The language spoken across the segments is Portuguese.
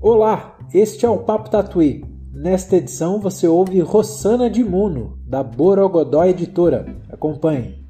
Olá, este é o Papo Tatuí. Nesta edição você ouve Rossana de Muno, da Borogodó Editora. Acompanhe.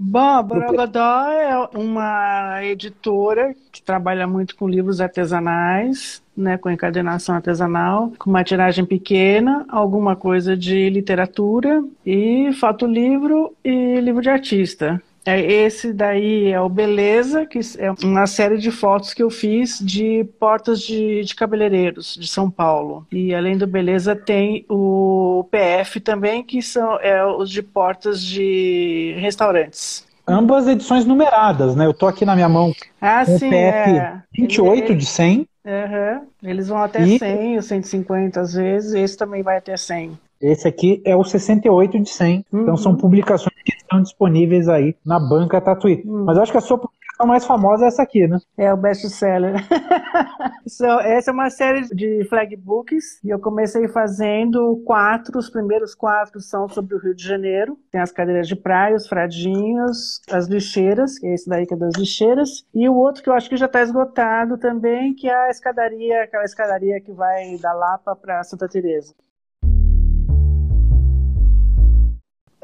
Bom, a Borogodó é uma editora que trabalha muito com livros artesanais, né, com encadenação artesanal, com uma tiragem pequena, alguma coisa de literatura e fotolivro e livro de artista. É, esse daí é o Beleza, que é uma série de fotos que eu fiz de portas de, de cabeleireiros de São Paulo. E além do Beleza, tem o PF também, que são é, os de portas de restaurantes. Ambas edições numeradas, né? Eu tô aqui na minha mão ah, com sim, o PF é. 28 Ele- de 100. Uhum. Eles vão até E- 100, 150 às vezes, esse também vai até 100. Esse aqui é o 68 de 100. Então Uhum. são publicações que estão disponíveis aí na banca Tatuí. Hum. Mas eu acho que a sua publicação mais famosa é essa aqui, né? É o best-seller. So, essa é uma série de flagbooks e eu comecei fazendo quatro. Os primeiros quatro são sobre o Rio de Janeiro. Tem as cadeiras de praia, os fradinhos, as lixeiras, que é esse daí que é das lixeiras. E o outro que eu acho que já está esgotado também, que é a escadaria, aquela escadaria que vai da Lapa para Santa Teresa.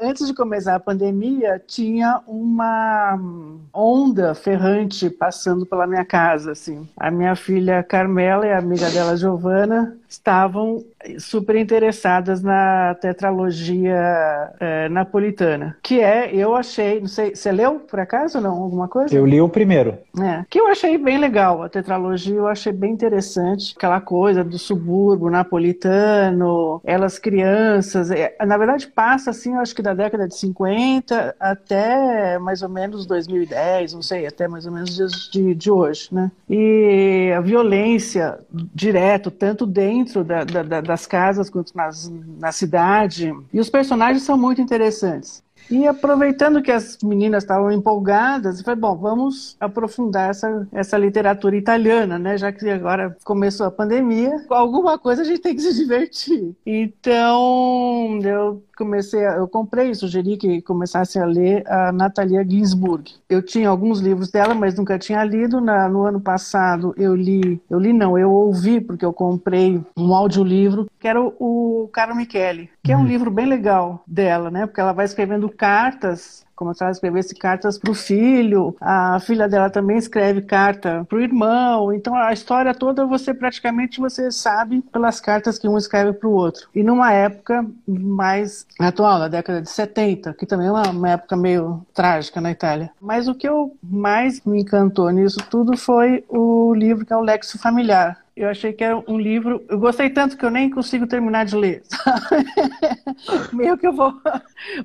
Antes de começar a pandemia, tinha uma onda ferrante passando pela minha casa, assim. A minha filha Carmela e a amiga dela Giovana estavam super interessadas na tetralogia eh, napolitana, que é, eu achei, não sei, você leu por acaso ou não alguma coisa? Eu li o primeiro. É, que eu achei bem legal, a tetralogia eu achei bem interessante, aquela coisa do subúrbio napolitano, elas crianças, é, na verdade passa assim, eu acho que da década de 50 até mais ou menos 2010, não sei, até mais ou menos os dias de, de hoje, né? E a violência direto, tanto dentro da- da- da- das casas quanto nas, na cidade, e os personagens são muito interessantes. E aproveitando que as meninas estavam empolgadas, eu falei, bom, vamos aprofundar essa, essa literatura italiana, né? Já que agora começou a pandemia, com alguma coisa a gente tem que se divertir. Então, eu comecei, a, eu comprei e sugeri que começassem a ler a Natalia Ginsburg. Eu tinha alguns livros dela, mas nunca tinha lido. Na- no ano passado eu li, eu li não, eu ouvi, porque eu comprei um audiolivro, que era o, o Caro Michele, que é um livro bem legal dela, né? Porque ela vai escrevendo cartas como se ela escrevesse cartas para o filho, a filha dela também escreve carta para o irmão, então a história toda você praticamente você sabe pelas cartas que um escreve para o outro. E numa época mais atual, na década de 70, que também é uma, uma época meio trágica na Itália. Mas o que eu mais me encantou nisso tudo foi o livro que é o Lexo Familiar, eu achei que era um livro. Eu gostei tanto que eu nem consigo terminar de ler. Meio que eu vou,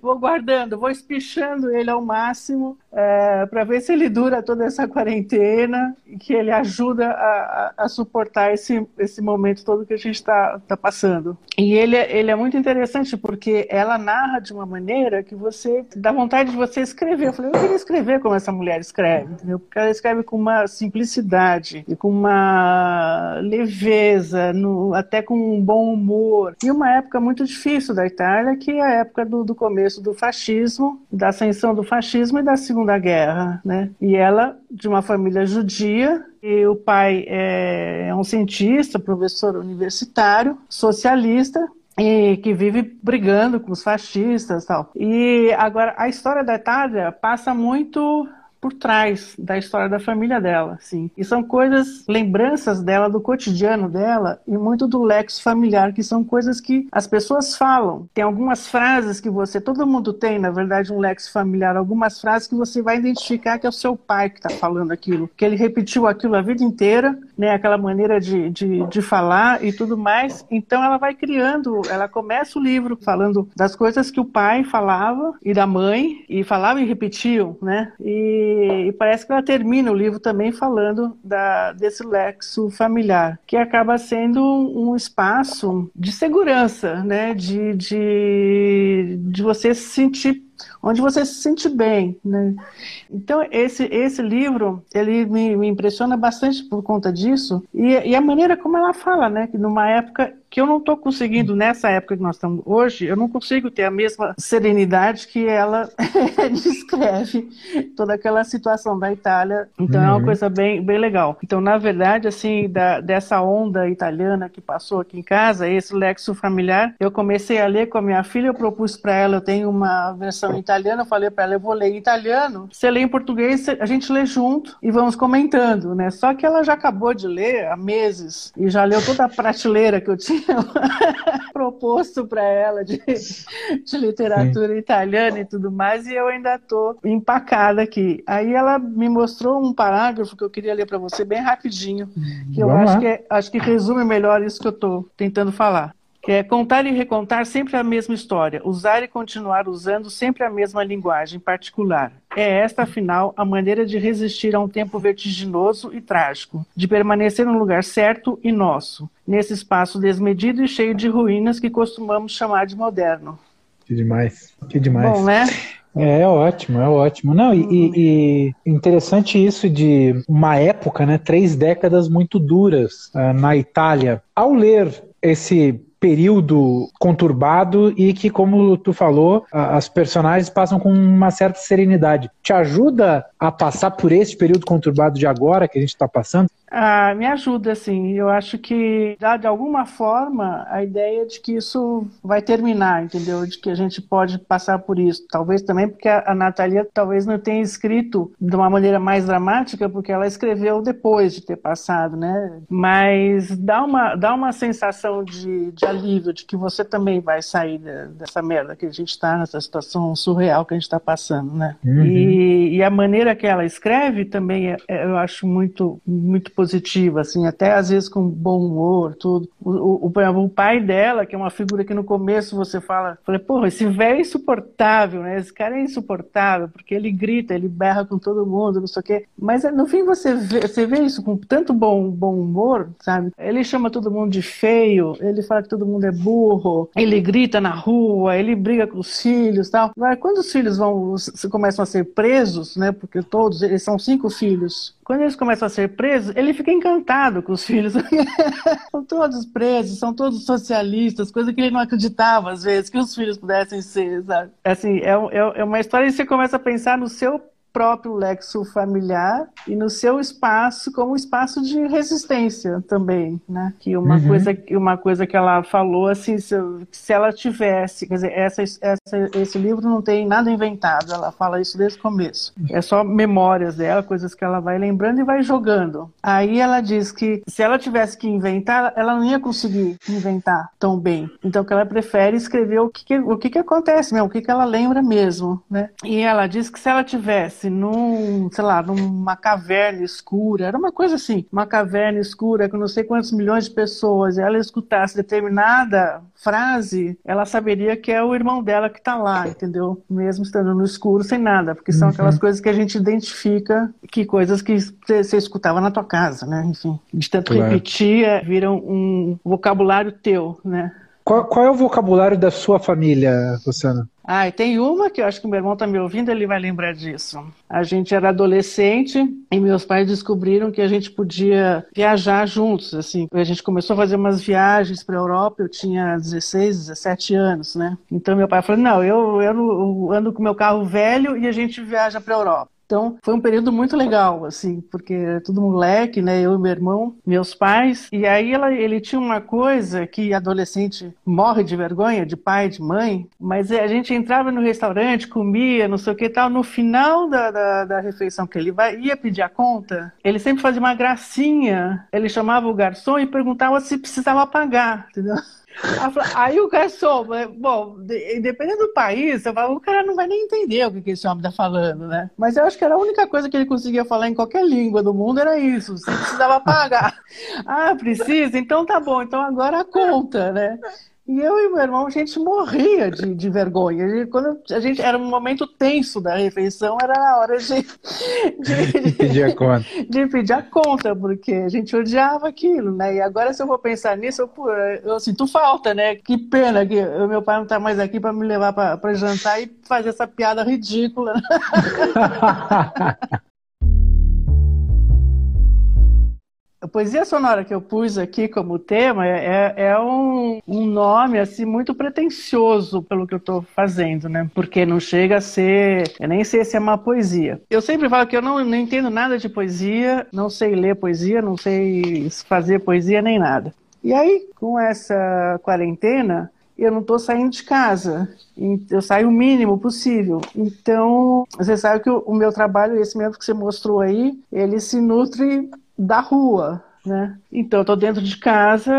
vou guardando, vou espichando ele ao máximo para ver se ele dura toda essa quarentena e que ele ajuda a, a, a suportar esse, esse momento todo que a gente está tá passando. E ele, é- ele é muito interessante porque ela narra de uma maneira que você dá vontade de você escrever. Eu falei, eu queria escrever como essa mulher escreve, entendeu? Porque ela escreve com uma simplicidade e com uma leveza, no- até com um bom humor. E uma época muito difícil da Itália, que é a época do, do começo do fascismo, da ascensão do fascismo e da Segunda Guerra, né? E ela, de uma família judia, e o pai é, é um cientista, professor universitário, socialista, e que vive brigando com os fascistas tal. E agora a história da Itália passa muito por trás da história da família dela, assim. E são coisas, lembranças dela do cotidiano dela e muito do lexo familiar, que são coisas que as pessoas falam. Tem algumas frases que você, todo mundo tem, na verdade, um lexo familiar, algumas frases que você vai identificar que é o seu pai que está falando aquilo, que ele repetiu aquilo a vida inteira, né, aquela maneira de, de, de falar e tudo mais. Então ela vai criando, ela começa o livro falando das coisas que o pai falava e da mãe, e falava e repetiam, né? E, e parece que ela termina o livro também falando da, desse lexo familiar, que acaba sendo um, um espaço de segurança, né? De, de, de você se sentir onde você se sente bem, né? Então esse esse livro ele me, me impressiona bastante por conta disso e, e a maneira como ela fala, né? Que numa época que eu não estou conseguindo, nessa época que nós estamos hoje, eu não consigo ter a mesma serenidade que ela descreve toda aquela situação da Itália. Então uhum. é uma uhum. coisa bem, bem legal. Então, na verdade, assim, da, dessa onda italiana que passou aqui em casa, esse lexo familiar, eu comecei a ler com a minha filha, eu propus para ela, eu tenho uma versão em italiano, eu falei para ela, eu vou ler em italiano, você lê em português, a gente lê junto e vamos comentando, né? Só que ela já acabou de ler há meses e já leu toda a prateleira que eu tinha proposto para ela de, de literatura Sim. italiana e tudo mais, e eu ainda estou empacada aqui. Aí ela me mostrou um parágrafo que eu queria ler para você bem rapidinho, que eu acho que, é, acho que resume melhor isso que eu estou tentando falar é contar e recontar sempre a mesma história, usar e continuar usando sempre a mesma linguagem particular. É esta, afinal, a maneira de resistir a um tempo vertiginoso e trágico, de permanecer no lugar certo e nosso, nesse espaço desmedido e cheio de ruínas que costumamos chamar de moderno. Que demais, que demais. Bom, né? É, é ótimo, é ótimo. Não, e, e, e, interessante isso de uma época, né? Três décadas muito duras uh, na Itália. Ao ler esse período conturbado e que, como tu falou, as personagens passam com uma certa serenidade. Te ajuda a passar por esse período conturbado de agora que a gente está passando? Ah, me ajuda, assim. Eu acho que dá de alguma forma a ideia de que isso vai terminar, entendeu? De que a gente pode passar por isso. Talvez também porque a, Natalia talvez não tenha escrito de uma maneira mais dramática, porque ela escreveu depois de ter passado, né? Mas dá uma, dá uma sensação de, de alívio, de que você também vai sair de, dessa merda que a gente está, nessa situação surreal que a gente está passando, né? Uhum. E, e, a maneira que ela escreve também é, é, eu acho muito, muito positiva, assim, até às vezes com bom humor, tudo. O, o, o, pai dela, que é uma figura que no começo você fala, falei, porra, esse velho é insuportável, né? Esse cara é insuportável, porque ele grita, ele berra com todo mundo, não sei o quê. Mas no fim você vê, você vê isso com tanto bom, bom humor, sabe? Ele chama todo mundo de feio, ele fala que todo mundo é burro, ele grita na rua, ele briga com os filhos tal. Mas quando os filhos vão, começam a ser presos, né? Porque todos, eles são cinco filhos, quando eles começam a ser presos, ele fica encantado com os filhos. são todos presos, são todos socialistas, coisa que ele não acreditava às vezes que os filhos pudessem ser, sabe? Assim, é, é, é uma história e você começa a pensar no seu próprio lexo familiar e no seu espaço como espaço de resistência também, né? Que uma uhum. coisa uma coisa que ela falou assim, se, se ela tivesse, quer dizer, essa, essa, esse livro não tem nada inventado, ela fala isso desde o começo. É só memórias dela, coisas que ela vai lembrando e vai jogando. Aí ela diz que se ela tivesse que inventar, ela não ia conseguir inventar tão bem. Então que ela prefere escrever o que, que o que, que acontece mesmo, o que, que ela lembra mesmo, né? E ela diz que se ela tivesse num, sei lá, numa caverna escura, era uma coisa assim, uma caverna escura com não sei quantos milhões de pessoas, e ela escutasse determinada frase, ela saberia que é o irmão dela que está lá, entendeu? Mesmo estando no escuro, sem nada, porque são uhum. aquelas coisas que a gente identifica, que coisas que você escutava na tua casa, né? Enfim, de tanto claro. repetir, viram um vocabulário teu, né? Qual, qual, é o vocabulário da sua família, Luciana? Ah, tem uma que eu acho que o meu irmão está me ouvindo, ele vai lembrar disso. A gente era adolescente e meus pais descobriram que a gente podia viajar juntos, assim. A gente começou a fazer umas viagens para a Europa, eu tinha 16, 17 anos, né? Então meu pai falou: "Não, eu, eu ando com meu carro velho e a gente viaja para a Europa". Então, foi um período muito legal, assim, porque tudo moleque, né? Eu e meu irmão, meus pais. E aí ela, ele tinha uma coisa que adolescente morre de vergonha, de pai, de mãe, mas a gente entrava no restaurante, comia, não sei o que tal. No final da, da, da refeição que ele vai, ia pedir a conta, ele sempre fazia uma gracinha. Ele chamava o garçom e perguntava se precisava pagar, entendeu? Aí o garçom, bom, dependendo do país, falo, o cara não vai nem entender o que esse homem está falando, né? Mas eu acho que era a única coisa que ele conseguia falar em qualquer língua do mundo era isso. Você precisava pagar. ah, precisa? Então tá bom, então agora a conta, né? E eu e meu irmão, a gente morria de, de vergonha. A gente, quando a gente era um momento tenso da refeição, era a hora de, de, de, pedir a conta. De pedir a conta, porque a gente odiava aquilo, né? E agora, se eu vou pensar nisso, eu, eu sinto falta, né? Que pena que o meu pai não está mais aqui para me levar para jantar e fazer essa piada ridícula. A poesia sonora que eu pus aqui como tema é, é, é um, um, nome assim muito pretensioso pelo que eu estou fazendo, né? Porque não chega a ser, eu nem sei se é uma poesia. Eu sempre falo que eu não, não entendo nada de poesia, não sei ler poesia, não sei fazer poesia nem nada. E aí, com essa quarentena, eu não estou saindo de casa. Eu saio o mínimo possível. Então, você sabe que o meu trabalho, esse mesmo que você mostrou aí, ele se nutre da rua, né? Então, eu estou dentro de casa,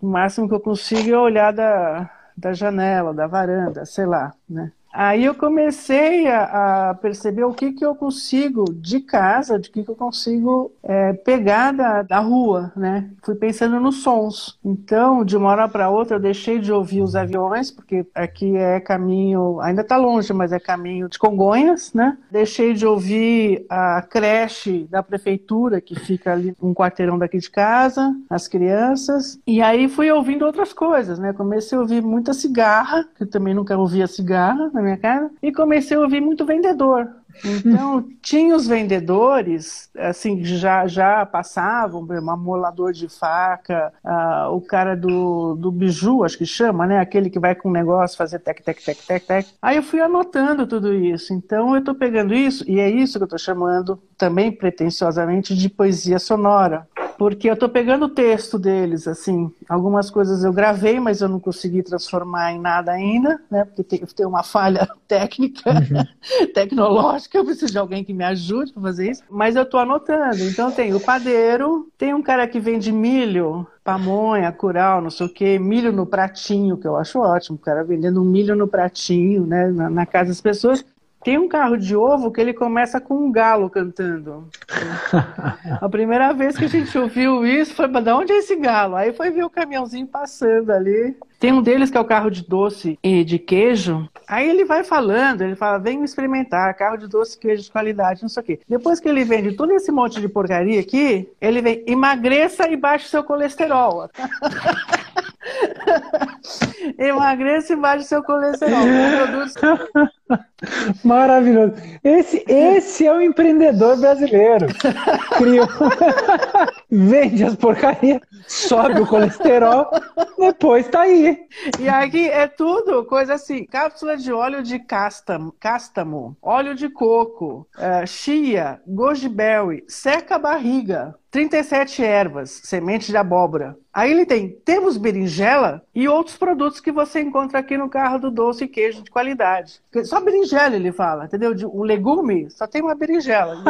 o máximo que eu consigo é olhar da, da janela, da varanda, sei lá, né? Aí eu comecei a, a, perceber o que, que eu consigo de casa, de que, que eu consigo é, pegar da, da rua, né? Fui pensando nos sons. Então, de uma hora para outra, eu deixei de ouvir os aviões, porque aqui é caminho, ainda está longe, mas é caminho de Congonhas, né? Deixei de ouvir a creche da prefeitura, que fica ali um quarteirão daqui de casa, as crianças. E aí fui ouvindo outras coisas, né? Comecei a ouvir muita cigarra, que eu também nunca ouvia cigarra, né? Minha casa e comecei a ouvir muito vendedor. Então, tinha os vendedores, assim, já, já passavam, um amolador de faca, uh, o cara do, do biju, acho que chama, né? Aquele que vai com um negócio fazer tec, tec, tec, tec, tec. Aí eu fui anotando tudo isso. Então, eu estou pegando isso, e é isso que eu estou chamando, também pretensiosamente, de poesia sonora porque eu estou pegando o texto deles, assim, algumas coisas eu gravei, mas eu não consegui transformar em nada ainda, né, porque tem, tem uma falha técnica, uhum. tecnológica, eu preciso de alguém que me ajude para fazer isso, mas eu estou anotando, então tem o padeiro, tem um cara que vende milho, pamonha, curau, não sei o quê, milho no pratinho, que eu acho ótimo, o cara vendendo milho no pratinho, né, na, na casa das pessoas, tem um carro de ovo que ele começa com um galo cantando. a primeira vez que a gente ouviu isso foi, mas de onde é esse galo? Aí foi ver o caminhãozinho passando ali. Tem um deles que é o carro de doce e de queijo. Aí ele vai falando, ele fala, vem experimentar, carro de doce, queijo de qualidade, não sei o quê. Depois que ele vende todo esse monte de porcaria aqui, ele vem, emagreça e baixe seu colesterol. Emagreça e baixe seu colesterol. Maravilhoso. Esse, esse é o empreendedor brasileiro. Criou, vende as porcarias, sobe o colesterol, depois tá aí. E aqui é tudo coisa assim: cápsula de óleo de cástamo, cástamo óleo de coco, uh, chia, goji berry, seca a barriga, 37 ervas, sementes de abóbora. Aí ele tem, temos berinjela e outros produtos que você encontra aqui no carro do doce e queijo de qualidade. Só berinjela ele fala, entendeu? O legume só tem uma berinjela.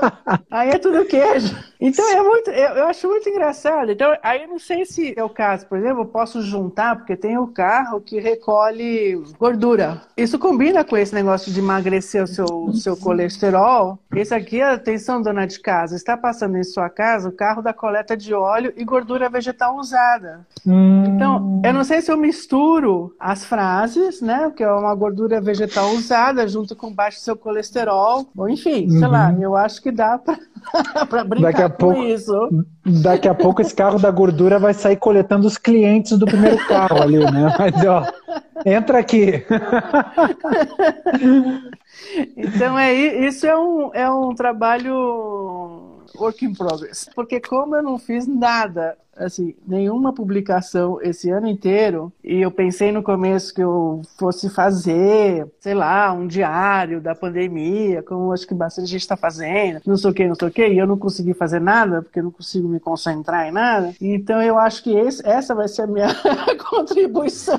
aí é tudo queijo. Então é muito, eu, eu, acho muito engraçado. Então aí eu não sei se é o caso, por exemplo, eu posso juntar porque tem o carro que recolhe gordura. Isso combina com esse negócio de emagrecer o seu, o seu colesterol. Esse aqui, atenção, dona de casa, está passando em sua casa o carro da coleta de óleo e gordura vegetal usada. Hum. Então, eu não sei se eu misturo as frases, né? Que é uma gordura vegetal usada junto com baixo seu colesterol, ou enfim, uhum. sei lá, uhum. eu acho que dá para brincar daqui a com pouco, isso. Daqui a pouco esse carro da gordura vai sair coletando os clientes do primeiro carro ali, né? Mas, ó, entra aqui. Então é isso é um, é um trabalho work in progress. Porque como eu não fiz nada, assim, nenhuma publicação esse ano inteiro, e eu pensei no começo que eu fosse fazer, sei lá, um diário da pandemia, como acho que bastante gente está fazendo, não sei o que, não sei o que, e eu não consegui fazer nada, porque eu não consigo me concentrar em nada. Então eu acho que esse, essa vai ser a minha contribuição.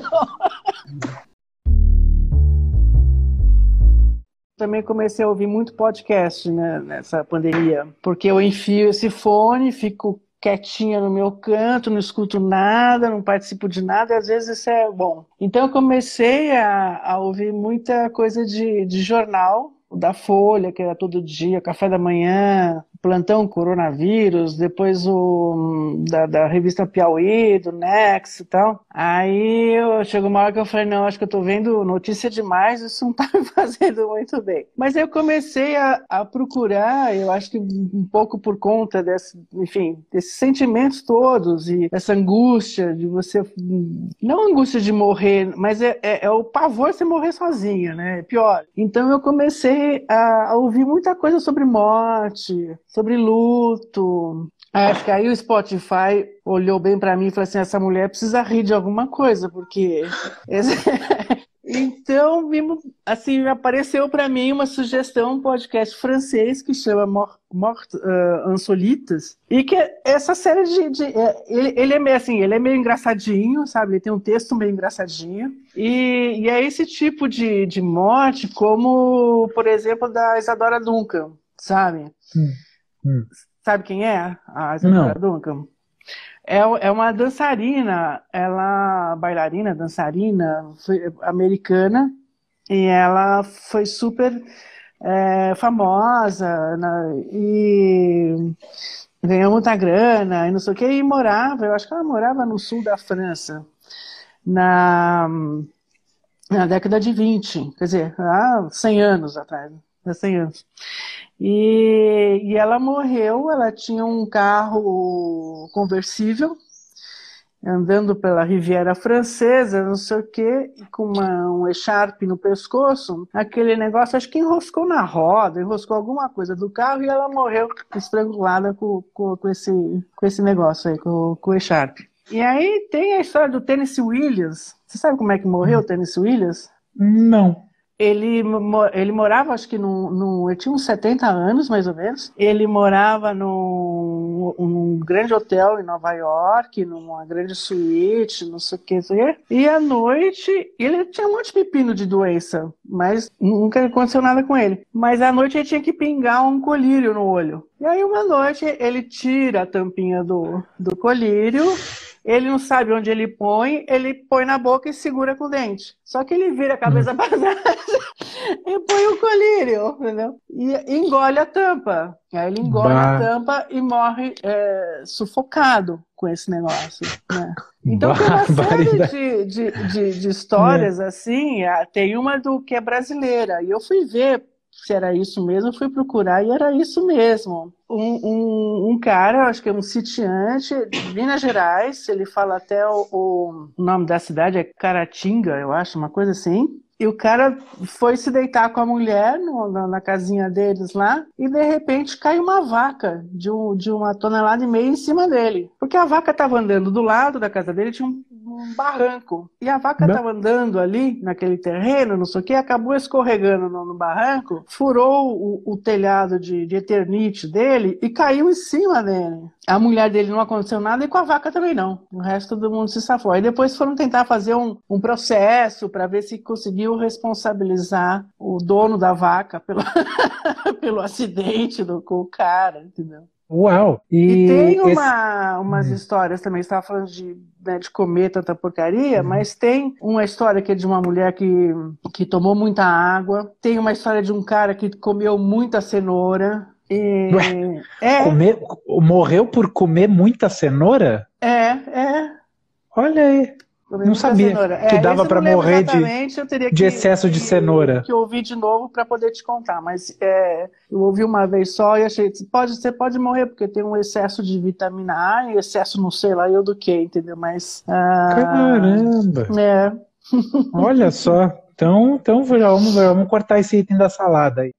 Também comecei a ouvir muito podcast né, nessa pandemia, porque eu enfio esse fone, fico quietinha no meu canto, não escuto nada, não participo de nada, e às vezes isso é bom. Então eu comecei a, a ouvir muita coisa de, de jornal, da Folha, que era todo dia, café da manhã, plantão coronavírus, depois o da, da, revista Piauí, do Next e tal. Aí eu, chegou uma hora que eu falei, não, acho que eu tô vendo notícia demais, isso não tá me fazendo muito bem. Mas aí eu comecei a, a procurar, eu acho que um pouco por conta desse, enfim, desses sentimentos todos e essa angústia de você, não angústia de morrer, mas é, é, é o pavor de você morrer sozinha, né? É pior. Então eu comecei a, a ouvir muita coisa sobre morte, sobre luto, Acho que aí o Spotify olhou bem para mim e falou assim: essa mulher precisa rir de alguma coisa, porque. Então, assim, apareceu para mim uma sugestão, um podcast francês que chama Mort, Mort uh, Insolitas, e que essa série de. de é, ele, ele, é meio assim, ele é meio engraçadinho, sabe? Ele tem um texto meio engraçadinho. E, e é esse tipo de, de morte, como, por exemplo, da Isadora Duncan, sabe? Hum, hum. Sabe quem é? A Isadora Duncan? É, é uma dançarina, ela bailarina, dançarina americana, e ela foi super é, famosa na, e ganhou muita grana e não sei o que, e morava, eu acho que ela morava no sul da França, na, na década de 20, quer dizer, há 100 anos atrás, há 100 anos. E, e ela morreu, ela tinha um carro conversível, andando pela Riviera Francesa, não sei o quê, com uma, um echarpe no pescoço, aquele negócio acho que enroscou na roda, enroscou alguma coisa do carro e ela morreu estrangulada com, com, com esse, com esse negócio aí, com, com o echarpe. E aí tem a história do Tennessee Williams. Você sabe como é que morreu o Tennessee Williams? Não ele, ele morava, acho que no, tinha uns 70 anos, mais ou menos. Ele morava num, num grande hotel em Nova York, numa grande suíte, não sei o que. E à noite, ele tinha um monte de pepino de doença, mas nunca aconteceu nada com ele. Mas à noite ele tinha que pingar um colírio no olho. E aí uma noite ele tira a tampinha do, do colírio ele não sabe onde ele põe, ele põe na boca e segura com o dente. Só que ele vira a cabeça para trás e põe o colírio, entendeu? E engole a tampa. Aí ele engole bah. a tampa e morre é, sufocado com esse negócio. Né? Então tem uma série de, de, de, de histórias é. assim. Tem uma do que é brasileira. E eu fui ver se era isso mesmo, fui procurar e era isso mesmo. Um, um, um cara, acho que é um sitiante de Minas Gerais, ele fala até o, o, nome da cidade é Caratinga, eu acho, uma coisa assim. E o cara foi se deitar com a mulher no, na, na, casinha deles lá, e de repente cai uma vaca de, um, de uma tonelada e meia em cima dele. Porque a vaca estava andando do lado da casa dele, tinha um, um barranco. E a vaca estava andando ali, naquele terreno, não sei o que, acabou escorregando no, no barranco, furou o, o telhado de, de eternite dele e caiu em cima dele. A mulher dele não aconteceu nada e com a vaca também não. O resto do mundo se safou. Aí depois foram tentar fazer um, um processo para ver se conseguiu responsabilizar o dono da vaca pelo, pelo acidente do, com o cara, entendeu? Uau! E, e tem uma, umas hum. histórias também, você estava falando de, né, de comer tanta porcaria, hum. mas tem uma história que é de uma mulher que, que tomou muita água, tem uma história de um cara que comeu muita cenoura. E... Ué, é... comer, morreu por comer muita cenoura? É, é. Olha aí. Não sabia que é, dava para morrer de, de excesso de cenoura. Que eu ouvi de novo para poder te contar, mas é, eu ouvi uma vez só e achei pode você pode morrer porque tem um excesso de vitamina A e excesso não sei lá eu do que, entendeu? Mas ah, caramba. É. Olha só. Então, então vamos, vamos cortar esse item da salada aí.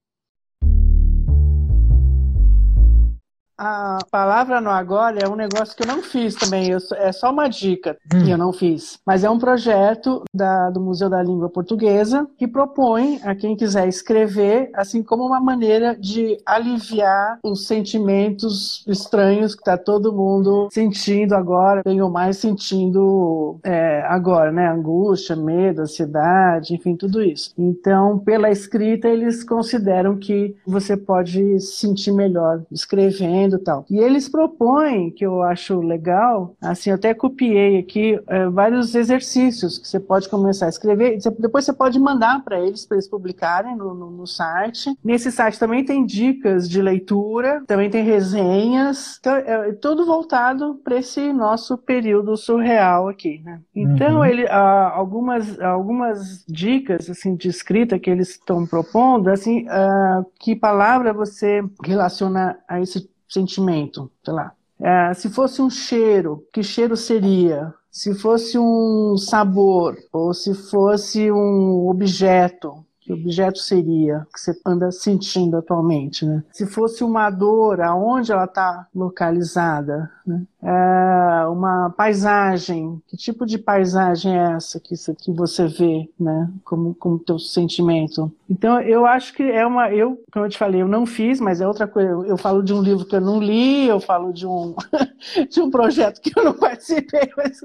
A palavra no agora é um negócio que eu não fiz também, eu, é só uma dica hum. que eu não fiz. Mas é um projeto da, do Museu da Língua Portuguesa que propõe a quem quiser escrever, assim como uma maneira de aliviar os sentimentos estranhos que está todo mundo sentindo agora, bem ou mais sentindo é, agora, né? Angústia, medo, ansiedade, enfim, tudo isso. Então, pela escrita, eles consideram que você pode se sentir melhor escrevendo e tal. E eles propõem, que eu acho legal, assim, eu até copiei aqui é, vários exercícios que você pode começar a escrever, depois você pode mandar para eles, para eles publicarem no, no, no, site. Nesse site também tem dicas de leitura, também tem resenhas, então, é, é tudo voltado para esse nosso período surreal aqui, né? Então, uhum. ele, algumas, algumas dicas, assim, de escrita que eles estão propondo, assim, ah, que palavra você relaciona a esse sentimento, sei lá. É, se fosse um cheiro, que cheiro seria? Se fosse um sabor, ou se fosse um objeto, Que objeto seria que você anda sentindo atualmente, né? Se fosse uma dor, aonde ela está localizada, né? É uma paisagem, que tipo de paisagem é essa que você, que você vê, né? Como, como teu sentimento. Então, eu acho que é uma, eu, como eu te falei, eu não fiz, mas é outra coisa. Eu, eu falo de um livro que eu não li, eu falo de um, de um projeto que eu não participei. Mas...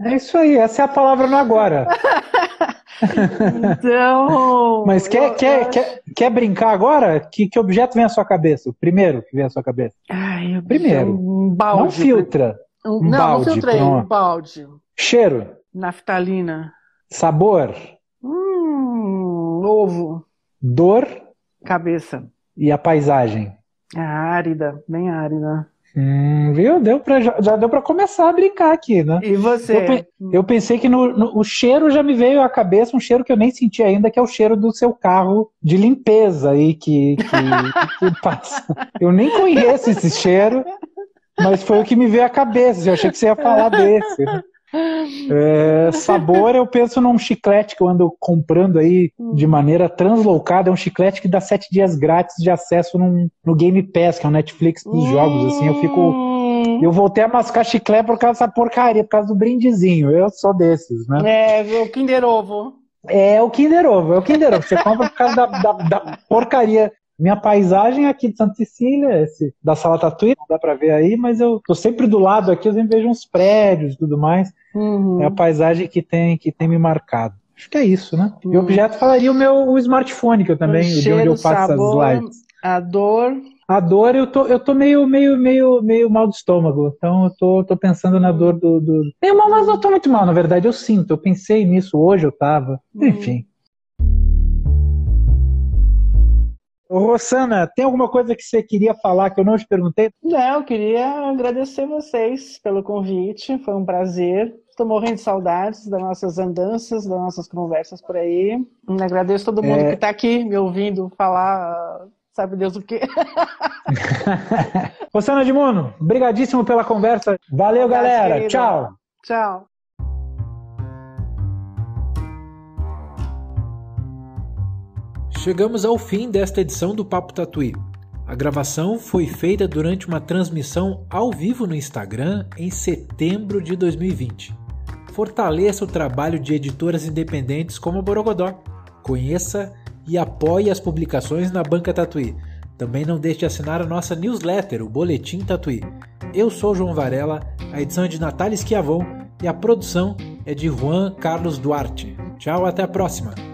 É isso aí, essa é a palavra no agora. Então. Mas quer, eu, quer, eu quer, quer brincar agora? Que, que objeto vem à sua cabeça? O primeiro que vem à sua cabeça? Ai, primeiro. Um balde. Não filtra. Um, não, balde, não filtrei, um balde. Cheiro. Naftalina. Sabor. Hum, ovo. Dor. Cabeça. E a paisagem? árida, bem árida. Hum, viu? Deu pra, já, deu para começar a brincar aqui, né? E você? Eu, eu pensei que no, no, o cheiro já me veio à cabeça, um cheiro que eu nem senti ainda, que é o cheiro do seu carro de limpeza aí que, que, que passa. Eu nem conheço esse cheiro, mas foi o que me veio à cabeça. Eu achei que você ia falar desse. Né? É, sabor, eu penso num chiclete que eu ando comprando aí de maneira translocada. É um chiclete que dá sete dias grátis de acesso num, no Game Pass, que é o Netflix dos jogos. Assim, eu fico. Eu voltei a mascar chiclete por causa dessa porcaria, por causa do brindezinho. Eu sou desses, né? É, o Kinder Ovo. É o Kinder Ovo, é o Kinder Ovo. Você compra por causa da, da, da porcaria minha paisagem é aqui de Santa Cecília, esse, da Sala Tatuí, não dá para ver aí, mas eu tô sempre do lado aqui, eu sempre vejo uns prédios e tudo mais. Uhum. É a paisagem que tem, que tem me marcado. Acho que é isso, né? Uhum. E o objeto falaria o meu o smartphone, que eu também, o de onde eu faço sabor, as lives. A dor. A dor, eu tô, eu tô meio, meio, meio, meio mal do estômago. Então eu tô, tô pensando na dor do. do... Meio mal, mas não tô muito mal, na verdade. Eu sinto. Eu pensei nisso hoje, eu tava. Uhum. Enfim. Rosana, tem alguma coisa que você queria falar que eu não te perguntei? Não, eu queria agradecer vocês pelo convite, foi um prazer. Estou morrendo de saudades das nossas andanças, das nossas conversas por aí. agradeço todo mundo é... que está aqui me ouvindo falar, sabe Deus o quê. Rosana de Mono, brigadíssimo pela conversa. Valeu, galera. Tchau. Tchau. Chegamos ao fim desta edição do Papo Tatuí. A gravação foi feita durante uma transmissão ao vivo no Instagram em setembro de 2020. Fortaleça o trabalho de editoras independentes como a Borogodó. Conheça e apoie as publicações na Banca Tatuí. Também não deixe de assinar a nossa newsletter, o Boletim Tatuí. Eu sou João Varela, a edição é de Natália Esquiavon e a produção é de Juan Carlos Duarte. Tchau, até a próxima!